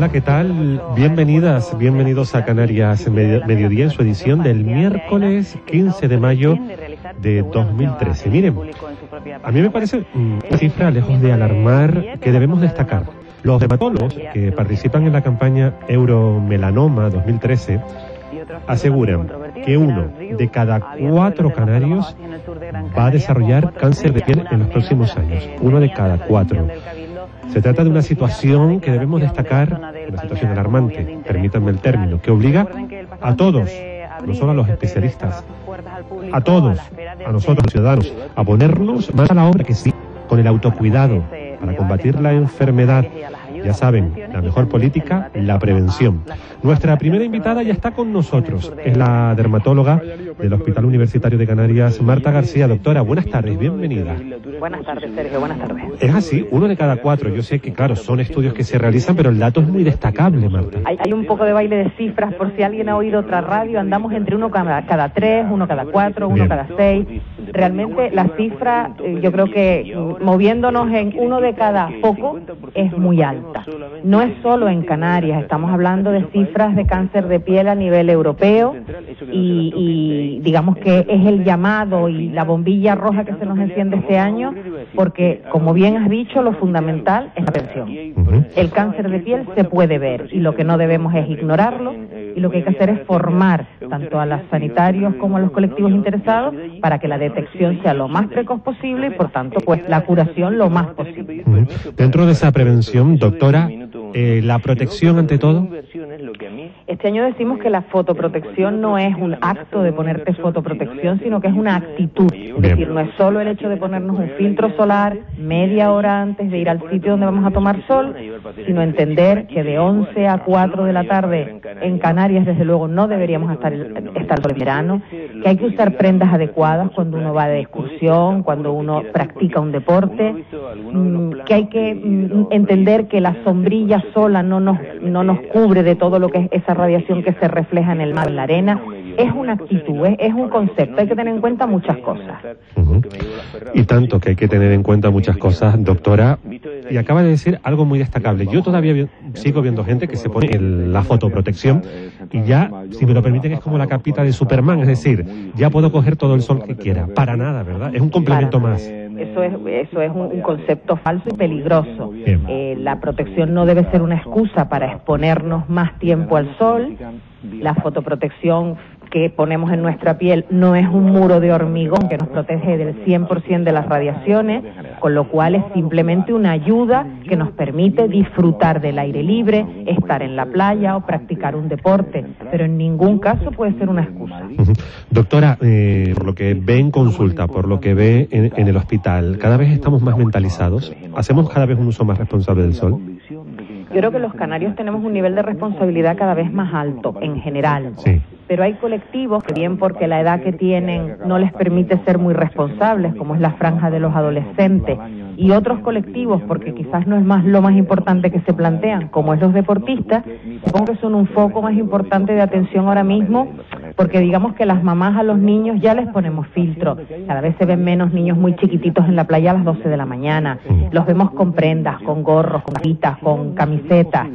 Hola, ¿qué tal? Bienvenidas, bienvenidos a Canarias Mediodía en su edición del miércoles 15 de mayo de 2013. Miren, a mí me parece una cifra lejos de alarmar que debemos destacar. Los dermatólogos que participan en la campaña Euromelanoma 2013 aseguran que uno de cada cuatro canarios va a desarrollar cáncer de piel en los próximos años. Uno de cada cuatro. Se trata de una situación que debemos destacar, una situación alarmante, permítanme el término, que obliga a todos, no solo a los especialistas, a todos, a nosotros los ciudadanos, a ponernos más a la obra que sí, con el autocuidado, para combatir la enfermedad ya saben, la mejor política, la prevención. Nuestra primera invitada ya está con nosotros. Es la dermatóloga del Hospital Universitario de Canarias, Marta García. Doctora, buenas tardes, bienvenida. Buenas tardes, Sergio, buenas tardes. Es así, uno de cada cuatro. Yo sé que, claro, son estudios que se realizan, pero el dato es muy destacable, Marta. Hay, un poco de baile de cifras, por si alguien ha oído otra radio, andamos entre uno cada, cada tres, uno cada cuatro, uno cada seis. Realmente la cifra, eh, yo creo que moviéndonos en uno de cada poco, es muy alta. No es solo en Canarias, estamos hablando de cifras de cáncer de piel a nivel europeo y, digamos que es el llamado y la bombilla roja que se nos enciende este año porque, como bien has dicho, lo fundamental es la prevención. El cáncer de piel se puede ver y lo que no debemos es ignorarlo y lo que hay que hacer es formar tanto a los sanitarios como a los colectivos interesados para que la detección sea lo más precoz posible y, por tanto, pues la curación lo más posible. Dentro de esa prevención, doctora, eh, la protección ante todo. Este año decimos que la fotoprotección no es un acto de ponerte fotoprotección, sino que es una actitud. Es decir, no es solo el hecho de ponernos un filtro solar media hora antes de ir al sitio donde vamos a tomar sol, sino entender que de 11 a 4 de la tarde en Canarias, desde luego, no deberíamos estar, estar por el verano, que hay que usar prendas adecuadas cuando uno va de excursión, cuando uno practica un deporte, mm, que hay que mm, entender que la sombrilla sola no nos, no nos cubre de todo lo que es esa radiación que se refleja en el mar, en la arena. Es una actitud, es, un concepto, hay que tener en cuenta muchas cosas. Y tanto que hay que tener en cuenta muchas cosas, doctora. Y acaba de decir algo muy destacable. Yo todavía sigo viendo gente que se pone en la fotoprotección y ya, si me lo permiten, es como la capita de Superman, es decir, ya puedo coger todo el sol que quiera. Para nada, ¿verdad? Es un complemento más. Eso es, eso es un, concepto falso y peligroso. Eh, la protección no debe ser una excusa para exponernos más tiempo al sol. La fotoprotección que ponemos en nuestra piel no es un muro de hormigón que nos protege del 100% de las radiaciones, con lo cual es simplemente una ayuda que nos permite disfrutar del aire libre, estar en la playa o practicar un deporte, pero en ningún caso puede ser una excusa. Doctora, eh, por lo que ve en consulta, por lo que ve en el hospital, cada vez estamos más mentalizados, hacemos cada vez un uso más responsable del sol. Yo creo que los canarios tenemos un nivel de responsabilidad cada vez más alto en general. Sí pero hay colectivos que bien porque la edad que tienen no les permite ser muy responsables, como es la franja de los adolescentes, y otros colectivos porque quizás no es más lo más importante que se plantean, como es los deportistas, supongo que son un foco más importante de atención ahora mismo, porque digamos que las mamás a los niños ya les ponemos filtro, cada vez se ven menos niños muy chiquititos en la playa a las 12 de la mañana, los vemos con prendas, con gorros, con gafitas, con camisetas,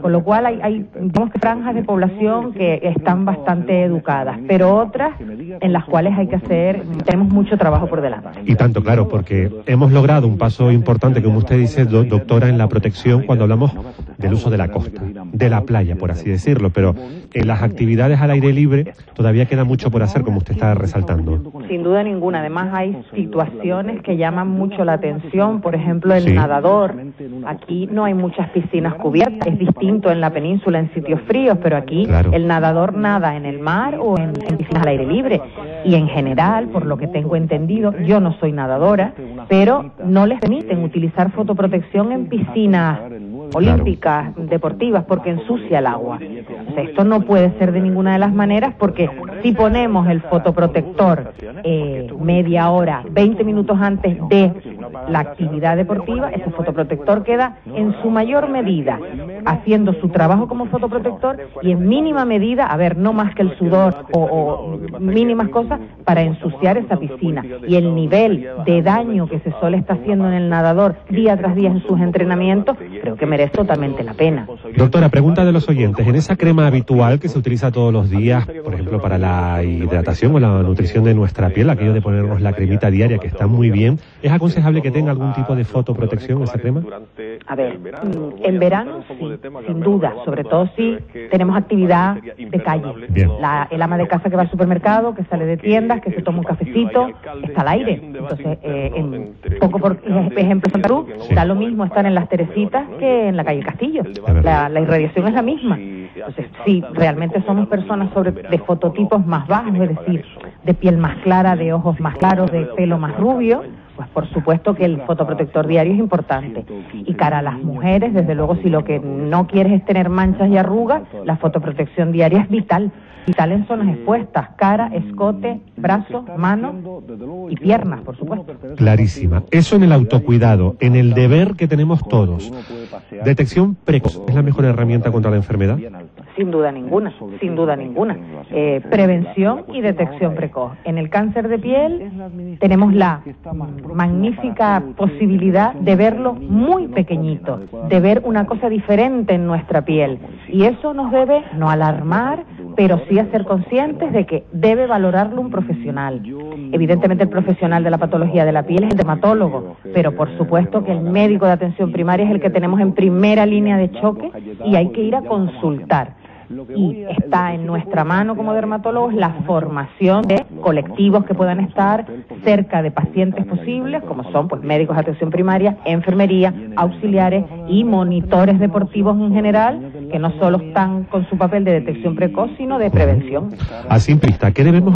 con lo cual hay, hay que franjas de población que están bastante educadas, pero otras en las cuales hay que hacer, tenemos mucho trabajo por delante. Y tanto, claro, porque hemos logrado un paso importante, como usted dice, doctora, en la protección cuando hablamos del uso de la costa, de la playa, por así decirlo, pero en las actividades al aire libre todavía queda mucho por hacer, como usted está resaltando. Sin duda ninguna, además hay situaciones que llaman mucho la atención, por ejemplo, el nadador. Aquí no hay muchas piscinas cubiertas, es distinto en la península, en sitios fríos, pero aquí el nadador nada en el mar o en, piscinas al aire libre. Y en general, por lo que tengo entendido, yo no soy nadadora, pero no les permiten utilizar fotoprotección en piscinas olímpicas, deportivas, porque ensucia el agua. esto no puede ser de ninguna de las maneras porque si ponemos el fotoprotector eh, media hora, 20 minutos antes de la actividad deportiva, ese fotoprotector queda en su mayor medida haciendo su trabajo como fotoprotector y en mínima medida, a ver, no más que el sudor o, o mínimas cosas para ensuciar esa piscina. Y el nivel de daño que se sole está haciendo en el nadador día tras día en sus entrenamientos, creo que merece totalmente la pena. Doctora, pregunta de los oyentes. En esa crema habitual que se utiliza todos los días, por ejemplo, para la hidratación o la nutrición de nuestra piel, aquello de ponernos la cremita diaria, que está muy bien, ¿es aconsejable que tenga algún tipo de fotoprotección esa crema? A ver, en verano sí, sin duda, sobre todo si tenemos actividad de calle. La, el ama de casa que va al supermercado, que sale de tiendas, que se toma un cafecito, está al aire. Entonces, eh, en, poco por ejemplo, Santa Cruz, da lo mismo estar en las Teresitas que en la calle Castillo. La, la irradiación es la misma. Entonces, sí, realmente somos personas sobre, de fototipos más bajos, es decir, de piel más clara, de ojos más claros, de pelo más rubio, pues por supuesto que el fotoprotector diario es importante. Y cara a las mujeres, desde luego, si lo que no quieres es tener manchas y arrugas, la fotoprotección diaria es vital. Vital en zonas expuestas, cara, escote, brazos, manos y piernas, por supuesto. Clarísima. Eso en el autocuidado, en el deber que tenemos todos. Detección precoz es la mejor herramienta contra la enfermedad. Sin duda ninguna, sin duda ninguna. Eh, prevención y detección precoz. En el cáncer de piel tenemos la magnífica posibilidad de verlo muy pequeñito, de ver una cosa diferente en nuestra piel. Y eso nos debe no alarmar, pero sí a ser conscientes de que debe valorarlo un profesional. Evidentemente el profesional de la patología de la piel es el dermatólogo, pero por supuesto que el médico de atención primaria es el que tenemos en primera línea de choque y hay que ir a consultar y está en nuestra mano como dermatólogos la formación de colectivos que puedan estar cerca de pacientes posibles, como son pues médicos de atención primaria, enfermería, auxiliares y monitores deportivos en general, que no solo están con su papel de detección precoz, sino de prevención. A simple ¿qué debemos